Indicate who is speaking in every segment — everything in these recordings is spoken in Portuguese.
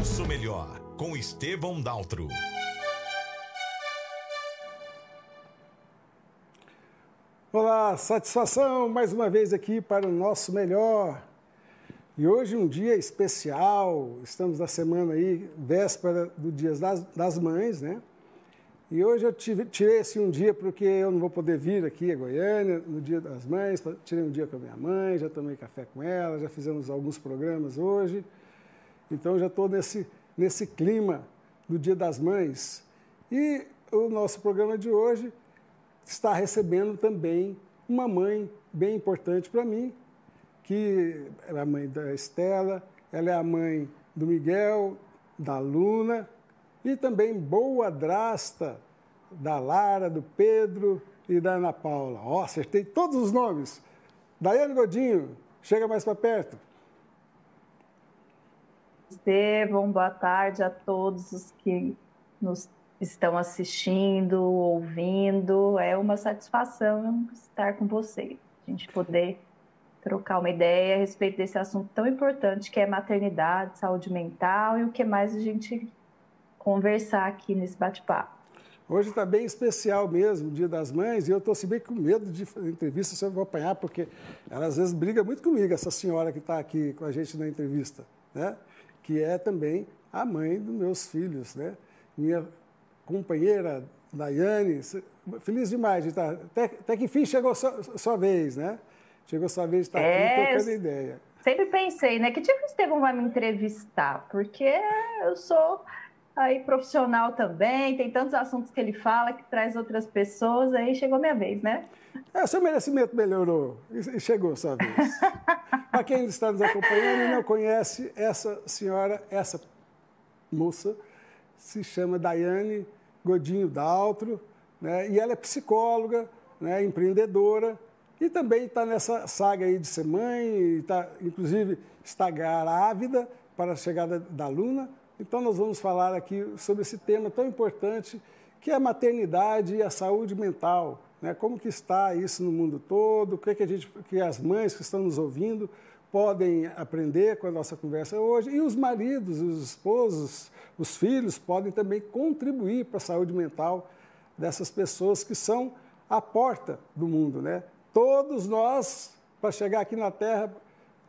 Speaker 1: Nosso Melhor, com Estevão Daltro.
Speaker 2: Olá, satisfação mais uma vez aqui para o Nosso Melhor. E hoje um dia especial, estamos na semana aí, véspera do Dia das, das Mães, né? E hoje eu tive, tirei esse um dia porque eu não vou poder vir aqui a Goiânia no Dia das Mães, tirei um dia com a minha mãe, já tomei café com ela, já fizemos alguns programas hoje. Então já estou nesse, nesse clima do Dia das Mães. E o nosso programa de hoje está recebendo também uma mãe bem importante para mim, que é a mãe da Estela, ela é a mãe do Miguel, da Luna, e também boa drasta da Lara, do Pedro e da Ana Paula. Ó, oh, acertei todos os nomes. Daiane Godinho, chega mais para perto.
Speaker 3: Estevão, boa tarde a todos os que nos estão assistindo, ouvindo. É uma satisfação estar com você, a gente poder trocar uma ideia a respeito desse assunto tão importante que é maternidade, saúde mental e o que mais a gente conversar aqui nesse bate-papo.
Speaker 2: Hoje está bem especial mesmo, Dia das Mães, e eu estou assim, bem com medo de entrevista se eu vou apanhar, porque ela às vezes briga muito comigo, essa senhora que está aqui com a gente na entrevista, né? Que é também a mãe dos meus filhos, né? minha companheira Daiane, feliz demais de estar, até, até que enfim chegou sua, sua vez, né? Chegou sua vez de estar é, aqui trocando ideia.
Speaker 3: Sempre pensei, né? Que dia que o Estevão vai me entrevistar? Porque eu sou aí profissional também, tem tantos assuntos que ele fala que traz outras pessoas, aí chegou a minha vez, né?
Speaker 2: É, seu merecimento melhorou e chegou sua vez. Para quem está nos acompanhando e não conhece essa senhora, essa moça, se chama Daiane Godinho Daltro, né? e ela é psicóloga, né? empreendedora, e também está nessa saga aí de ser mãe, tá, inclusive está grávida para a chegada da Luna, então, nós vamos falar aqui sobre esse tema tão importante que é a maternidade e a saúde mental. Né? Como que está isso no mundo todo? O que, é que, a gente, que as mães que estão nos ouvindo podem aprender com a nossa conversa hoje? E os maridos, os esposos, os filhos podem também contribuir para a saúde mental dessas pessoas que são a porta do mundo. Né? Todos nós, para chegar aqui na Terra,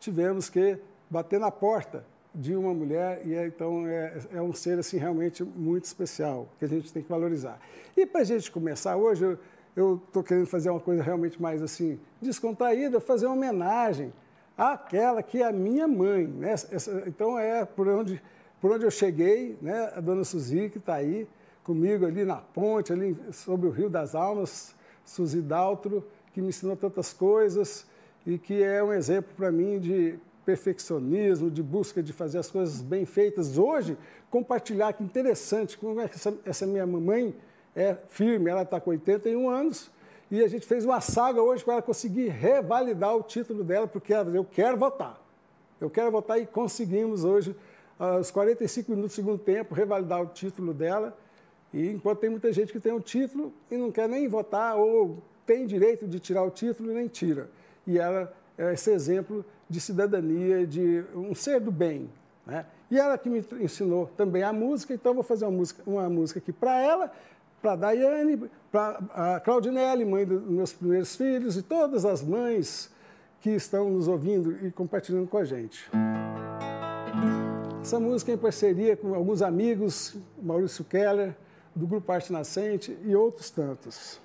Speaker 2: tivemos que bater na porta de uma mulher e é, então é, é, um ser assim realmente muito especial que a gente tem que valorizar. E para a gente começar hoje eu estou querendo fazer uma coisa realmente mais assim descontraída, fazer uma homenagem àquela que é a minha mãe, né? Essa, então é por onde por onde eu cheguei, né? A dona Suzy que está aí comigo ali na ponte ali sobre o Rio das Almas, Suzy Daltro que me ensinou tantas coisas e que é um exemplo para mim de perfeccionismo, de busca de fazer as coisas bem feitas. Hoje, compartilhar que interessante, como é que essa, essa minha mamãe é firme, ela está com 81 anos, e a gente fez uma saga hoje para ela conseguir revalidar o título dela, porque ela eu quero votar. Eu quero votar e conseguimos hoje, aos 45 minutos do segundo tempo, revalidar o título dela. E enquanto tem muita gente que tem um título e não quer nem votar, ou tem direito de tirar o título e nem tira. E ela é esse exemplo de cidadania, de um ser do bem. Né? E ela que me ensinou também a música, então vou fazer uma música, uma música aqui para ela, para a Daiane, para a Claudinelli, mãe dos meus primeiros filhos, e todas as mães que estão nos ouvindo e compartilhando com a gente. Essa música é em parceria com alguns amigos, Maurício Keller, do Grupo Arte Nascente e outros tantos.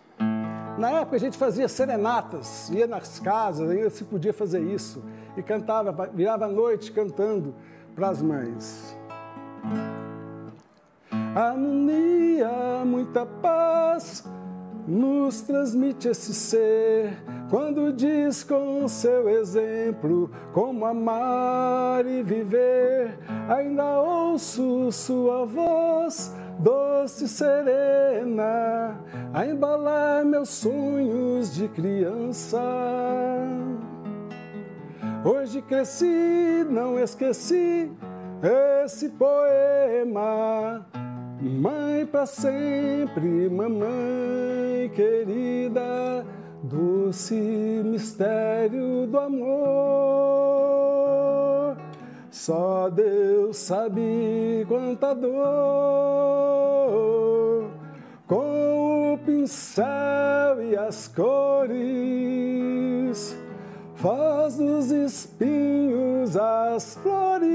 Speaker 2: Na época a gente fazia serenatas, ia nas casas, ainda se podia fazer isso, e cantava, virava a noite cantando para as mães. Harmonia, muita paz, nos transmite esse ser, quando diz com seu exemplo como amar e viver. Ainda ouço sua voz doce serena, a embalar meus sonhos de criança. Hoje cresci, não esqueci esse poema. Mãe para sempre, mamãe querida, doce mistério do amor Só Deus sabe quanta dor com o pincel e as cores faz dos espinhos as flores.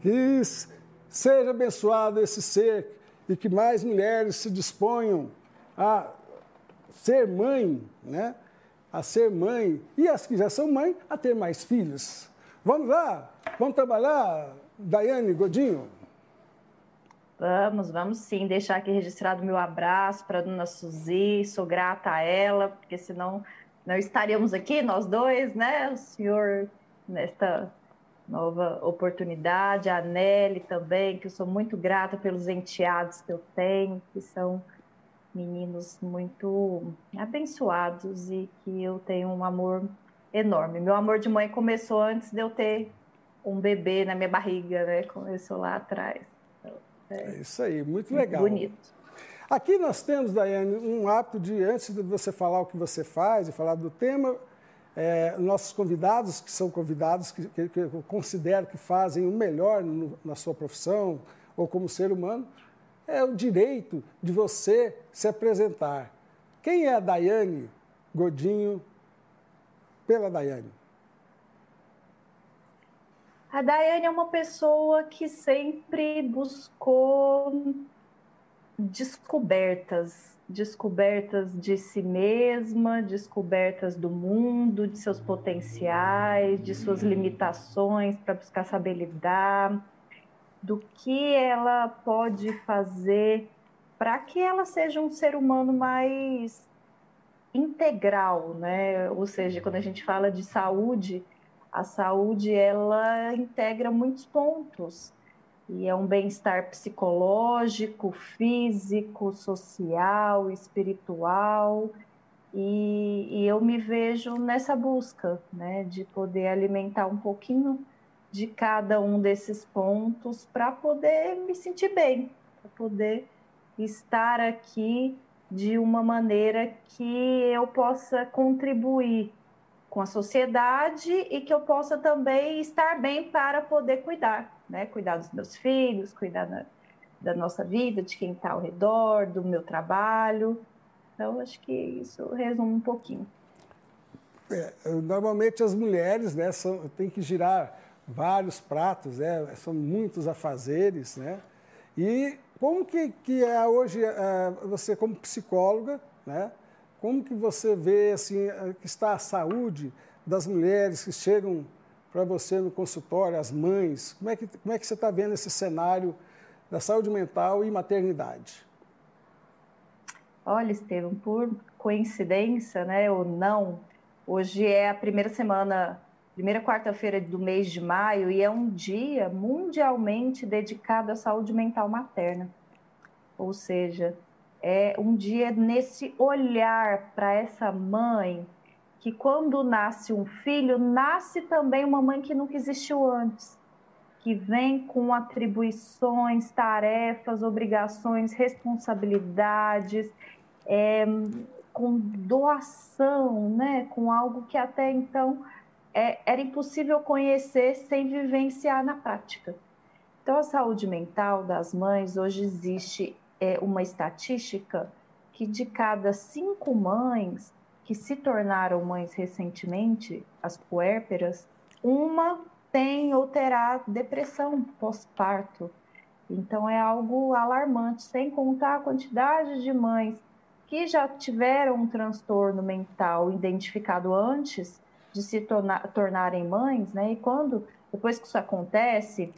Speaker 2: Que seja abençoado esse ser e que mais mulheres se disponham a ser mãe, né? A ser mãe e as que já são mãe a ter mais filhos. Vamos lá, vamos trabalhar, Daiane Godinho.
Speaker 3: Vamos, vamos sim. Deixar aqui registrado meu abraço para a dona Suzy. Sou grata a ela, porque senão não estaríamos aqui, nós dois, né? O senhor, nesta nova oportunidade. A Nelly também, que eu sou muito grata pelos enteados que eu tenho, que são meninos muito abençoados e que eu tenho um amor enorme. Meu amor de mãe começou antes de eu ter um bebê na minha barriga, né? Começou lá atrás.
Speaker 2: Então, é, é, isso aí, muito legal.
Speaker 3: Bonito.
Speaker 2: Aqui nós temos, Daiane, um hábito de, antes de você falar o que você faz e falar do tema, é, nossos convidados, que são convidados que, que, que, eu considero que fazem o melhor no, na sua profissão ou como ser humano, é o direito de você se apresentar. Quem é a Daiane Godinho pela Daiane?
Speaker 3: A Daiane é uma pessoa que sempre buscou descobertas, descobertas de si mesma, descobertas do mundo, de seus potenciais, de suas limitações para buscar saber lidar, do que ela pode fazer para que ela seja um ser humano mais integral, né? Ou seja, quando a gente fala de saúde, a saúde ela integra muitos pontos e é um bem-estar psicológico, físico, social, espiritual. E, e, eu me vejo nessa busca, né, de poder alimentar um pouquinho de cada um desses pontos para poder me sentir bem, para poder estar aqui de uma maneira que eu possa contribuir com a sociedade e que eu possa também estar bem para poder cuidar né? Cuidar dos meus filhos, cuidar da, da nossa vida, de quem está ao redor, do meu trabalho. Então, acho que isso resume um pouquinho.
Speaker 2: É, normalmente as mulheres né, são, têm que girar vários pratos, né, são muitos afazeres, né? E como que, que é hoje, é, você como psicóloga, né? Como que você vê assim, que está a saúde das mulheres que chegam para você no consultório, as mães? Como é que, como é que você está vendo esse cenário da saúde mental e maternidade?
Speaker 3: Olha, Estevam, por coincidência, né, ou não, hoje é a primeira semana, primeira quarta-feira do mês de maio e é um dia mundialmente dedicado à saúde mental materna. Ou seja, é um dia nesse olhar para essa mãe que quando nasce um filho, nasce também uma mãe que nunca existiu antes, que vem com atribuições, tarefas, obrigações, responsabilidades, é, com doação, né? com algo que até então é, era impossível conhecer sem vivenciar na prática. Então, a saúde mental das mães, hoje existe é, uma estatística que de cada cinco mães, que se tornaram mães recentemente, as puérperas, uma tem ou terá depressão pós-parto. Então é algo alarmante, sem contar a quantidade de mães que já tiveram um transtorno mental identificado antes de se tornar, tornarem mães, né? E quando, depois que isso acontece,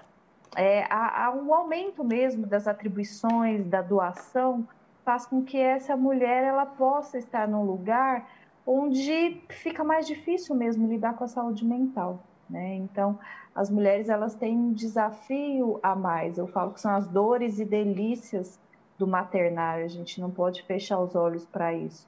Speaker 3: é, há, há um aumento mesmo das atribuições, da doação, faz com que essa mulher ela possa estar num lugar onde fica mais difícil mesmo lidar com a saúde mental. Né? Então, as mulheres elas têm um desafio a mais. Eu falo que são as dores e delícias do maternário. A gente não pode fechar os olhos para isso.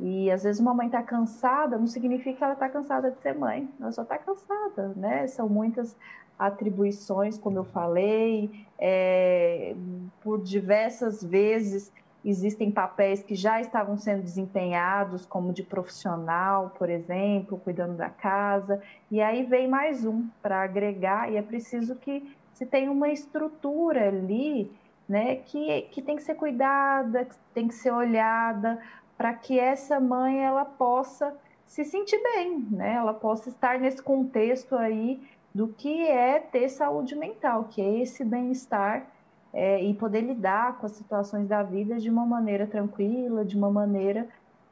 Speaker 3: E às vezes uma mãe está cansada, não significa que ela está cansada de ser mãe. Ela só está cansada, né? São muitas atribuições, como eu falei, é, por diversas vezes existem papéis que já estavam sendo desempenhados, como de profissional, por exemplo, cuidando da casa, e aí vem mais um para agregar, e é preciso que se tenha uma estrutura ali, né, que, que tem que ser cuidada, que tem que ser olhada, para que essa mãe ela possa se sentir bem, né, ela possa estar nesse contexto aí do que é ter saúde mental, que é esse bem-estar é, e poder lidar com as situações da vida de uma maneira tranquila, de uma maneira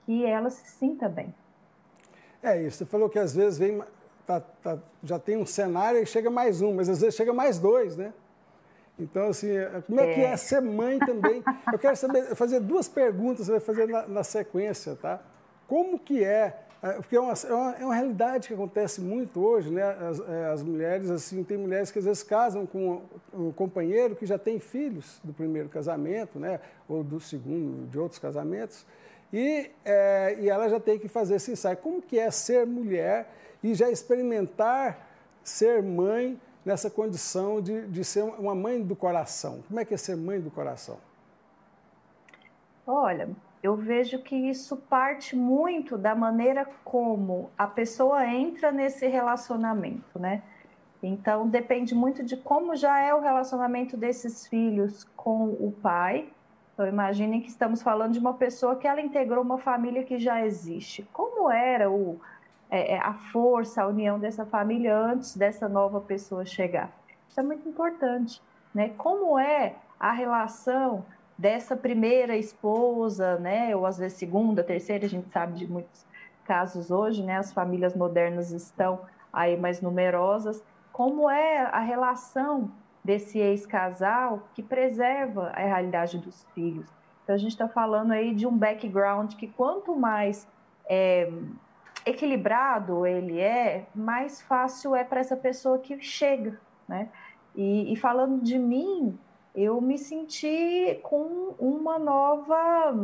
Speaker 3: que ela se sinta bem.
Speaker 2: É isso. Você falou que às vezes vem, tá, tá, já tem um cenário e chega mais um, mas às vezes chega mais dois, né? Então, assim, como é, é. que é ser mãe também? Eu quero saber, fazer duas perguntas, você vai fazer na, na sequência, tá? Como que é é, porque é uma, é uma, é uma, realidade que acontece muito hoje, né? As, é, as, mulheres, assim, tem mulheres que às vezes casam com um companheiro que já tem filhos do primeiro casamento, né? Ou do segundo, de outros casamentos, e, é, e ela já tem que fazer esse ensaio. Como que é ser mulher e já experimentar ser mãe nessa condição de, de ser uma mãe do coração? Como é que é ser mãe do coração?
Speaker 3: Olha, eu vejo que isso parte muito da maneira como a pessoa entra nesse relacionamento, né? Então depende muito de como já é o relacionamento desses filhos com o pai. Então imaginem que estamos falando de uma pessoa que ela integrou uma família que já existe. Como era o, é, é a força, a união dessa família antes dessa nova pessoa chegar? Isso é muito importante, né? Como é a relação dessa primeira esposa, né, ou às vezes segunda, terceira, a gente sabe de muitos casos hoje, né, as famílias modernas estão aí mais numerosas, como é a relação desse ex-casal que preserva a realidade dos filhos. Então a gente está falando aí de um background que quanto mais é, equilibrado ele é, mais fácil é para essa pessoa que chega, né? E, e falando de mim, eu me senti com uma nova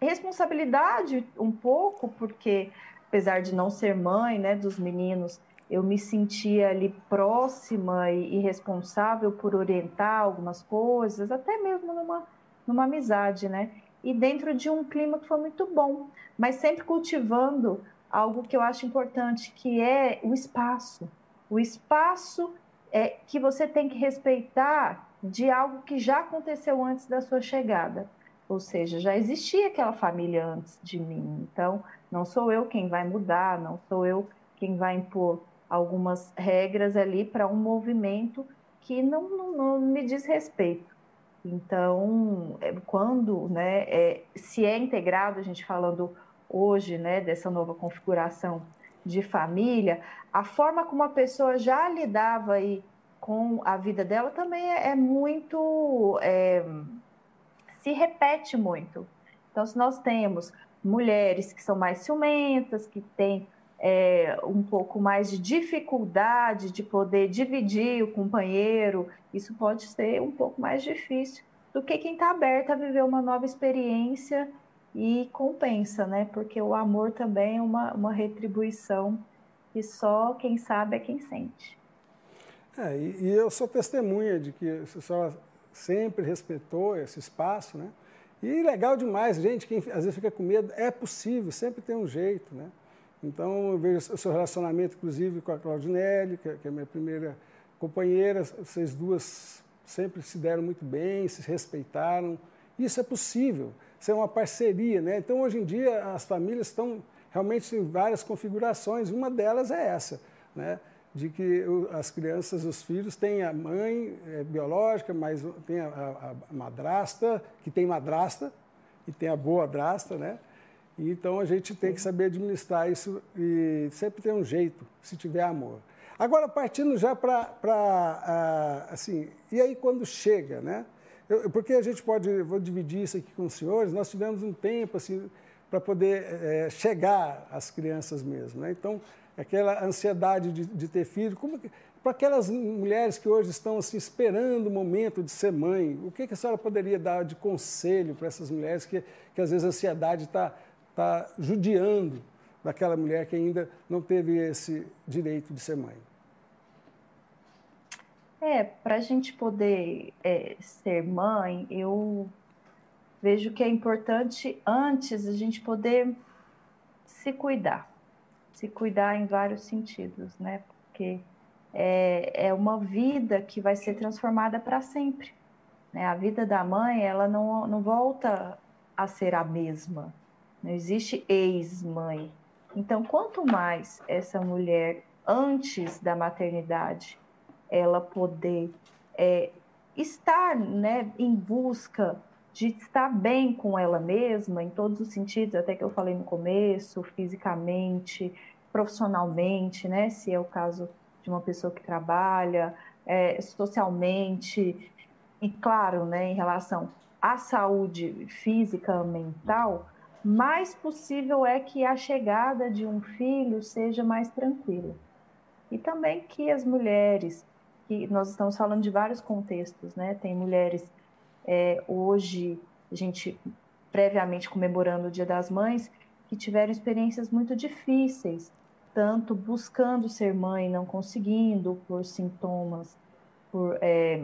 Speaker 3: responsabilidade um pouco, porque apesar de não ser mãe, né, dos meninos, eu me sentia ali próxima e, e responsável por orientar algumas coisas, até mesmo numa, numa amizade, né? E dentro de um clima que foi muito bom, mas sempre cultivando algo que eu acho importante, que é o espaço. O espaço é que você tem que respeitar de algo que já aconteceu antes da sua chegada. Ou seja, já existia aquela família antes de mim. Então, não sou eu quem vai mudar, não sou eu quem vai impor algumas regras ali para um movimento que não, não, não, me diz respeito. Então, é, quando, né, é, se é integrado, a gente falando hoje, né, dessa nova configuração de família, a forma como a pessoa já lidava aí com a vida dela também é, é muito. É, se repete muito. Então, se nós temos mulheres que são mais ciumentas, que têm é, um pouco mais de dificuldade de poder dividir o companheiro, isso pode ser um pouco mais difícil do que quem está aberta a viver uma nova experiência e compensa, né? Porque o amor também é uma, uma retribuição que só quem sabe é quem sente.
Speaker 2: É, e, e, eu sou testemunha de que a senhora sempre respeitou esse espaço, né? E legal demais, gente, quem às vezes fica com medo, é possível, sempre tem um jeito, né? Então, eu vejo o seu relacionamento, inclusive, com a Claudinelli, que, é, que é a minha primeira companheira, vocês duas sempre se deram muito bem, se respeitaram. Isso é possível, isso é uma parceria, né? Então, hoje em dia, as famílias estão realmente em várias configurações, uma delas é essa, né? de que as crianças, os filhos, têm a mãe é, biológica, mas tem a, a, a, madrasta, que tem madrasta, e tem a boa madrasta, né? Então a gente tem que saber administrar isso e sempre ter um jeito, se tiver amor. Agora, partindo já para, assim, e aí quando chega, né? Eu, porque a gente pode, vou dividir isso aqui com os senhores, nós tivemos um tempo, assim, para poder é, chegar às crianças mesmo, né? Então, aquela ansiedade de, de ter filho. Como para aquelas mulheres que hoje estão assim, esperando o momento de ser mãe, o que, que a senhora poderia dar de conselho para essas mulheres que, que às vezes a ansiedade está tá judiando daquela mulher que ainda não teve esse direito de ser mãe?
Speaker 3: É, para a gente poder é, ser mãe, eu vejo que é importante antes a gente poder se cuidar, se cuidar em vários sentidos, né? Porque é, é uma vida que vai ser transformada para sempre. Né? A vida da mãe, ela não, não volta a ser a mesma. Não existe ex-mãe. Então, quanto mais essa mulher, antes da maternidade, ela poder é, estar né, em busca de estar bem com ela mesma, em todos os sentidos, até que eu falei no começo, fisicamente, profissionalmente, né, se é o caso de uma pessoa que trabalha, é, socialmente, e claro, né, em relação à saúde física, mental, mais possível é que a chegada de um filho seja mais tranquila. E também que as mulheres, que nós estamos falando de vários contextos, né? Tem mulheres é, hoje, a gente previamente comemorando o Dia das Mães, que tiveram experiências muito difíceis, tanto buscando ser mãe, não conseguindo, por sintomas, por é,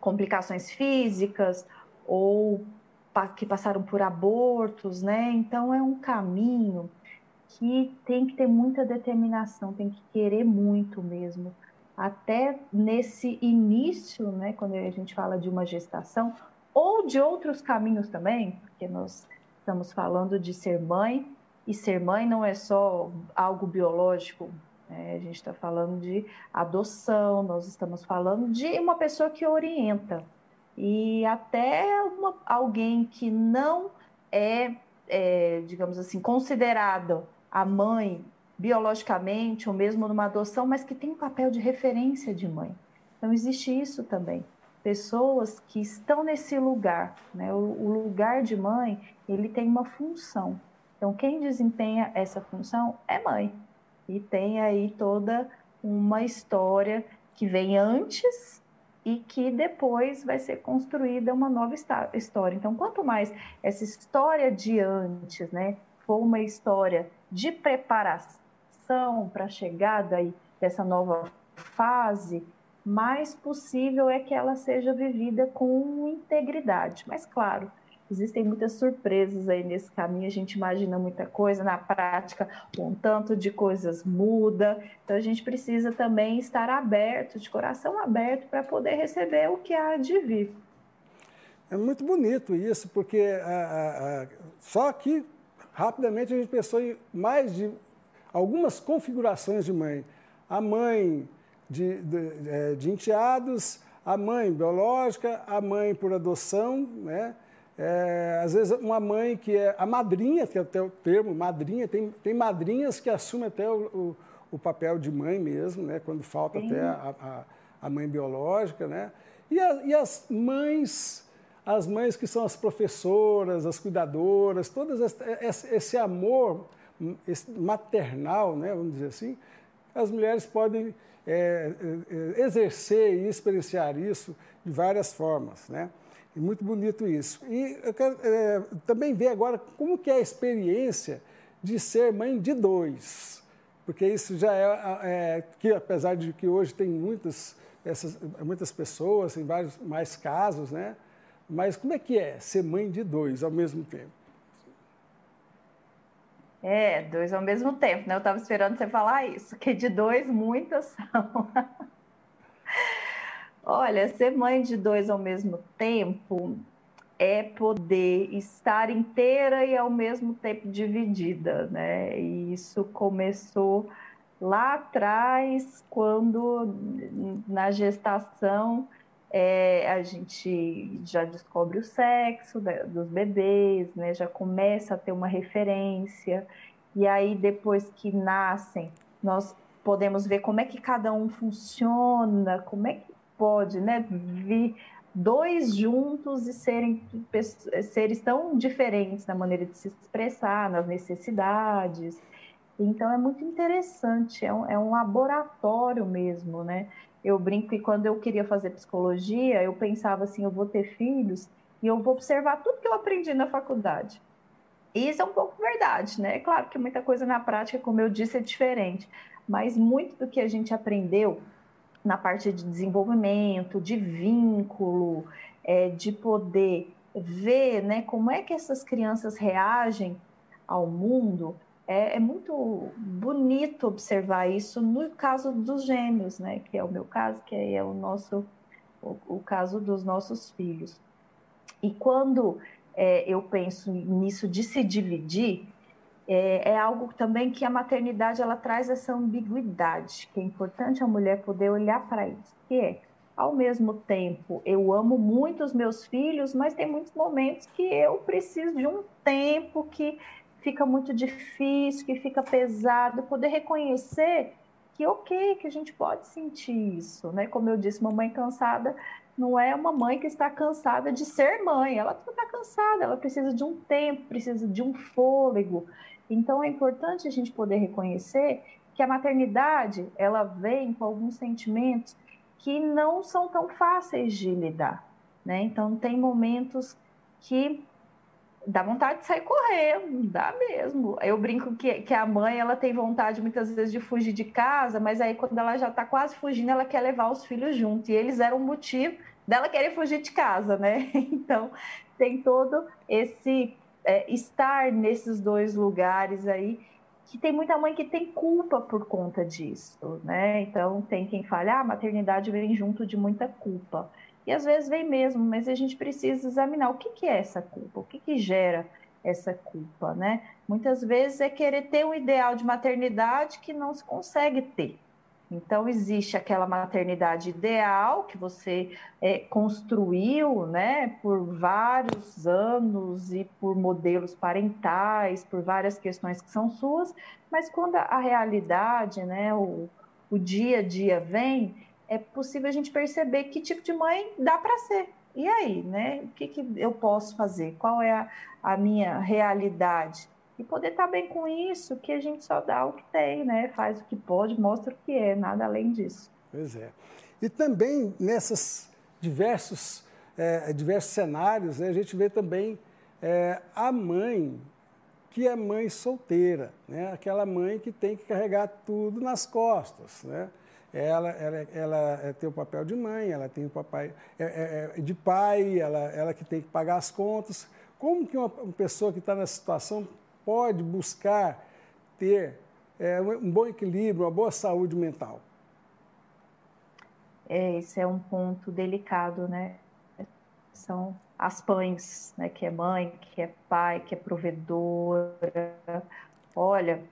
Speaker 3: complicações físicas ou que passaram por abortos, né? Então é um caminho que tem que ter muita determinação, tem que querer muito mesmo. Até nesse início, né, quando a gente fala de uma gestação, ou de outros caminhos também, porque nós estamos falando de ser mãe, e ser mãe não é só algo biológico, né? a gente está falando de adoção, nós estamos falando de uma pessoa que orienta, e até uma, alguém que não é, é, digamos assim, considerado a mãe biologicamente ou mesmo numa adoção, mas que tem um papel de referência de mãe. Então existe isso também. Pessoas que estão nesse lugar, né? o, o lugar de mãe, ele tem uma função. Então quem desempenha essa função é mãe. E tem aí toda uma história que vem antes e que depois vai ser construída uma nova história. Então, quanto mais essa história de antes, né, for uma história de preparação para a chegada aí dessa nova fase, mais possível é que ela seja vivida com integridade. Mas, claro, Existem muitas surpresas aí nesse caminho, a gente imagina muita coisa, na prática um tanto de coisas muda, então a gente precisa também estar aberto, de coração aberto, para poder receber o que há de vir.
Speaker 2: É muito bonito isso, porque a, a, a, só que rapidamente a gente pensou em mais de algumas configurações de mãe. A mãe de, de, é, de enteados, a mãe biológica, a mãe por adoção, né? É, às vezes uma mãe que é a madrinha, que é até o termo madrinha, tem, tem madrinhas que assumem até o, o, o papel de mãe mesmo, né, quando falta Sim. até a, a, a, mãe biológica. Né? E, a, e as mães, as mães que são as professoras, as cuidadoras, todo esse, amor esse maternal, né, vamos dizer assim, as mulheres podem é, é, exercer e experienciar isso de várias formas. Né? Muito bonito isso. E eu quero é, também ver agora como que é a experiência de ser mãe de dois. Porque isso já é, é que apesar de que hoje tem muitas, essas, muitas pessoas, tem vários mais casos, né? Mas como é que é ser mãe de dois ao mesmo tempo?
Speaker 3: É, dois ao mesmo tempo, né? Eu estava esperando você falar isso, que de dois muitas são. Olha, ser mãe de dois ao mesmo tempo é poder estar inteira e ao mesmo tempo dividida, né? E isso começou lá atrás, quando na gestação é, a gente já descobre o sexo dos bebês, né? Já começa a ter uma referência e aí depois que nascem nós podemos ver como é que cada um funciona, como é que pode né, vir dois juntos e serem seres tão diferentes na maneira de se expressar, nas necessidades. Então é muito interessante, é um, é um laboratório mesmo, né? Eu brinco que quando eu queria fazer psicologia, eu pensava assim, eu vou ter filhos e eu vou observar tudo que eu aprendi na faculdade. E isso é um pouco verdade, né? É claro que muita coisa na prática, como eu disse, é diferente, mas muito do que a gente aprendeu na parte de desenvolvimento, de vínculo, é, de poder ver né, como é que essas crianças reagem ao mundo, é, é, muito bonito observar isso no caso dos gêmeos, né, que é o meu caso, que é o nosso o, o caso dos nossos filhos. E quando é, eu penso nisso de se dividir, é, é, algo também que a maternidade ela traz essa ambiguidade, que é importante a mulher poder olhar para isso, que é ao mesmo tempo, eu amo muito os meus filhos, mas tem muitos momentos que eu preciso de um tempo que fica muito difícil, que fica pesado, poder reconhecer que ok, que a gente pode sentir isso, né? Como eu disse, mamãe cansada não é uma mãe que está cansada de ser mãe, ela está cansada, ela precisa de um tempo, precisa de um fôlego. Então é importante a gente poder reconhecer que a maternidade ela vem com alguns sentimentos que não são tão fáceis de lidar, né? Então tem momentos que dá vontade de sair correndo, dá mesmo. Eu brinco que, que a mãe ela tem vontade muitas vezes de fugir de casa, mas aí quando ela já está quase fugindo, ela quer levar os filhos junto. E eles eram o motivo dela querer fugir de casa, né? Então tem todo esse é, estar nesses dois lugares aí que tem muita mãe que tem culpa por conta disso, né? Então tem quem fale, ah, a maternidade vem junto de muita culpa. E às vezes vem mesmo, mas a gente precisa examinar o que, que é essa culpa, o que, que gera essa culpa, né? Muitas vezes é querer ter um ideal de maternidade que não se consegue ter. Então, existe aquela maternidade ideal que você é, construiu né, por vários anos e por modelos parentais, por várias questões que são suas, mas quando a realidade, né, o, o dia a dia vem, é possível a gente perceber que tipo de mãe dá para ser. E aí, né? O que, que eu posso fazer? Qual é a, a minha realidade? E poder estar tá bem com isso, que a gente só dá o que tem, né? Faz o que pode, mostra o que é, nada além disso.
Speaker 2: Pois é. E também nesses diversos, é, diversos cenários, né, a gente vê também é, a mãe que é mãe solteira, né? aquela mãe que tem que carregar tudo nas costas. Né? Ela, ela, ela é, tem o papel de mãe, ela tem o papai é, é, é, de pai, ela, ela que tem que pagar as contas. Como que uma, uma pessoa que está nessa situação pode buscar ter é, um bom equilíbrio, uma boa saúde mental?
Speaker 3: É, esse é um ponto delicado, né? São as pães, né? Que é mãe, que é pai, que é provedora. Olha,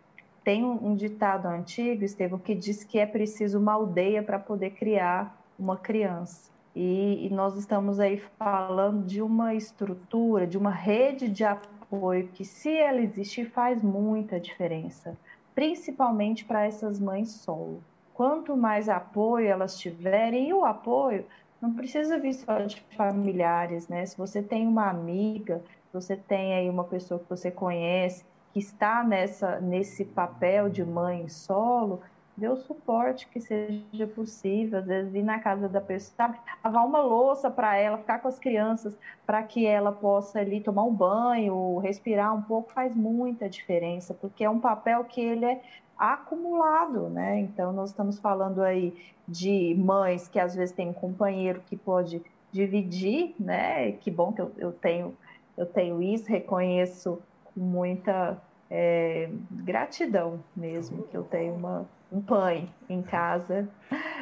Speaker 3: tem um, ditado antigo, Estevam, que diz que é preciso uma aldeia para poder criar uma criança. E, e, nós estamos aí falando de uma estrutura, de uma rede de apoio apoio, que se ela existir faz muita diferença, principalmente para essas mães solo. Quanto mais apoio elas tiverem, e o apoio não precisa vir só de familiares, né? Se você tem uma amiga, você tem aí uma pessoa que você conhece, que está nessa, nesse papel de mãe solo, dê o suporte que seja possível, às vezes ir na casa da pessoa, sabe? lavar uma louça para ela, ficar com as crianças, para que ela possa ali tomar um banho, respirar um pouco, faz muita diferença, porque é um papel que ele é acumulado, né? Então, nós estamos falando aí de mães que às vezes tem um companheiro que pode dividir, né? Que bom que eu, eu tenho eu tenho isso, reconheço com muita é, gratidão mesmo, que eu tenho uma um pai em casa.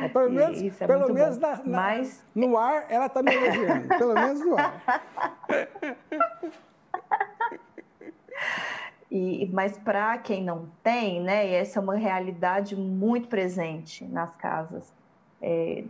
Speaker 2: Mas pelo menos, é pelo menos na, na, Mas... no ar ela está me elogiando. pelo menos no ar.
Speaker 3: E, mas para quem não tem, né, essa é uma realidade muito presente nas casas é,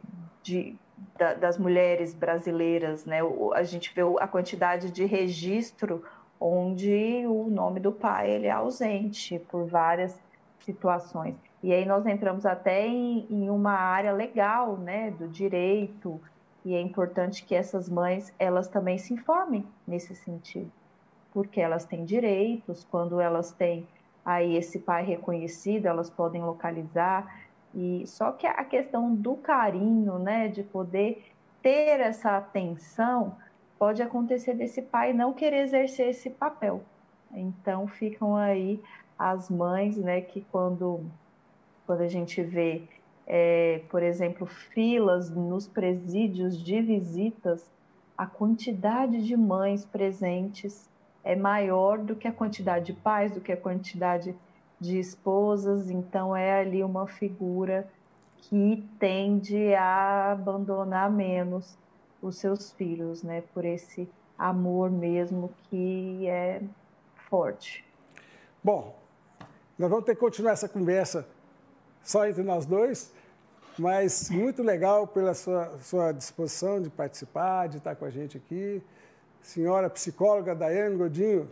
Speaker 3: de, da, das mulheres brasileiras. Né? a gente vê a quantidade de registro onde o nome do pai ele é ausente por várias situações. E aí nós entramos até em, em, uma área legal, né, do direito, e é importante que essas mães, elas também se informem nesse sentido, porque elas têm direitos, quando elas têm aí esse pai reconhecido, elas podem localizar, e só que a questão do carinho, né, de poder ter essa atenção, pode acontecer desse pai não querer exercer esse papel. Então ficam aí as mães, né, que quando quando a gente vê, é, por exemplo, filas nos presídios de visitas a quantidade de mães presentes é maior do que a quantidade de pais, do que a quantidade de esposas, então é ali uma figura que tende a abandonar menos os seus filhos, né, por esse amor mesmo que é forte.
Speaker 2: Bom, nós vamos ter que continuar essa conversa só entre nós dois, mas muito legal pela sua, sua disposição de participar, de estar com a gente aqui. Senhora psicóloga Daiane Godinho,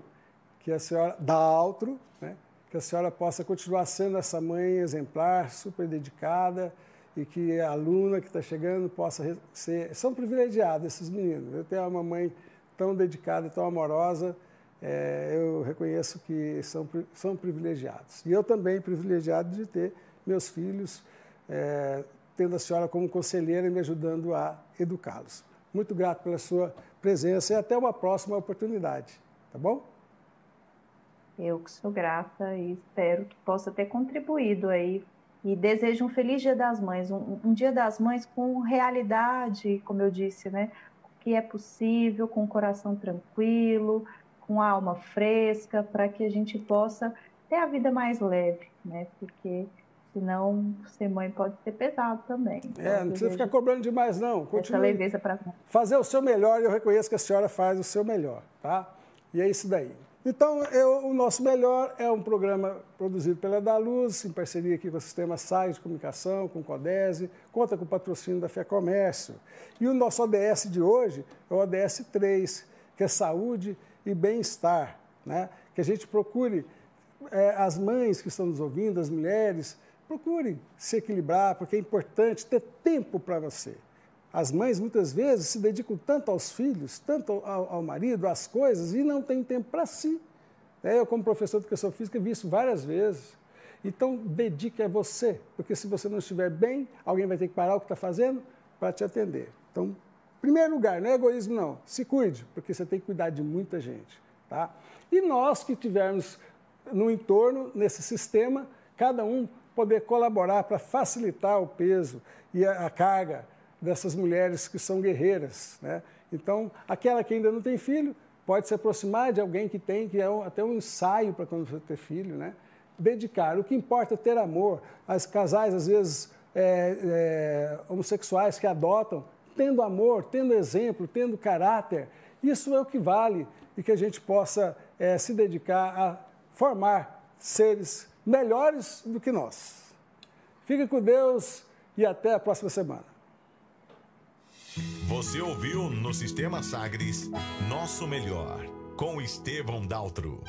Speaker 2: que a senhora dá outro, né? que a senhora possa continuar sendo essa mãe exemplar, super dedicada e que a aluna que está chegando possa ser. São privilegiados esses meninos. Eu tenho uma mãe tão dedicada, tão amorosa, é, eu reconheço que são, são privilegiados. E eu também privilegiado de ter meus filhos, é, tendo a senhora como conselheira e me ajudando a educá-los. Muito grato pela sua presença e até uma próxima oportunidade, tá bom?
Speaker 3: Eu que sou grata e espero que possa ter contribuído aí. E desejo um feliz Dia das Mães, um, um Dia das Mães com realidade, como eu disse, né? Que é possível, com o coração tranquilo, com a alma fresca, para que a gente possa ter a vida mais leve, né? Porque senão ser mãe pode ser pesado também.
Speaker 2: Então, é, não precisa ficar cobrando demais, não.
Speaker 3: Continue. Essa leveza para
Speaker 2: Fazer o seu melhor, e eu reconheço que a senhora faz o seu melhor, tá? E é isso daí. Então, eu, o nosso melhor é um programa produzido pela Da Luz, em parceria aqui com o Sistema SAG de Comunicação, com o Codese, conta com o patrocínio da Fé Comércio. E o nosso ODS de hoje é o ODS 3, que é saúde e bem-estar, né? Que a gente procure é, as mães que estão nos ouvindo, as mulheres, procurem se equilibrar, porque é importante ter tempo para você. As mães muitas vezes se dedicam tanto aos filhos, tanto ao, ao marido, às coisas, e não têm tempo para si. É, eu, como professor de educação física, vi isso várias vezes. Então, dedique a você, porque se você não estiver bem, alguém vai ter que parar o que está fazendo para te atender. Então, primeiro lugar, não é egoísmo, não. Se cuide, porque você tem que cuidar de muita gente. Tá? E nós que tivermos no entorno, nesse sistema, cada um poder colaborar para facilitar o peso e a, carga dessas mulheres que são guerreiras. Né? Então, aquela que ainda não tem filho pode se aproximar de alguém que tem, que é até um ensaio para quando você ter filho, né? dedicar. O que importa é ter amor. As casais, às vezes, é, é, homossexuais que adotam, tendo amor, tendo exemplo, tendo caráter, isso é o que vale e que a gente possa é, se dedicar a formar seres melhores do que nós. Fique com Deus e até a próxima semana.
Speaker 1: Você ouviu no Sistema Sagres Nosso Melhor, com Estevão Daltro.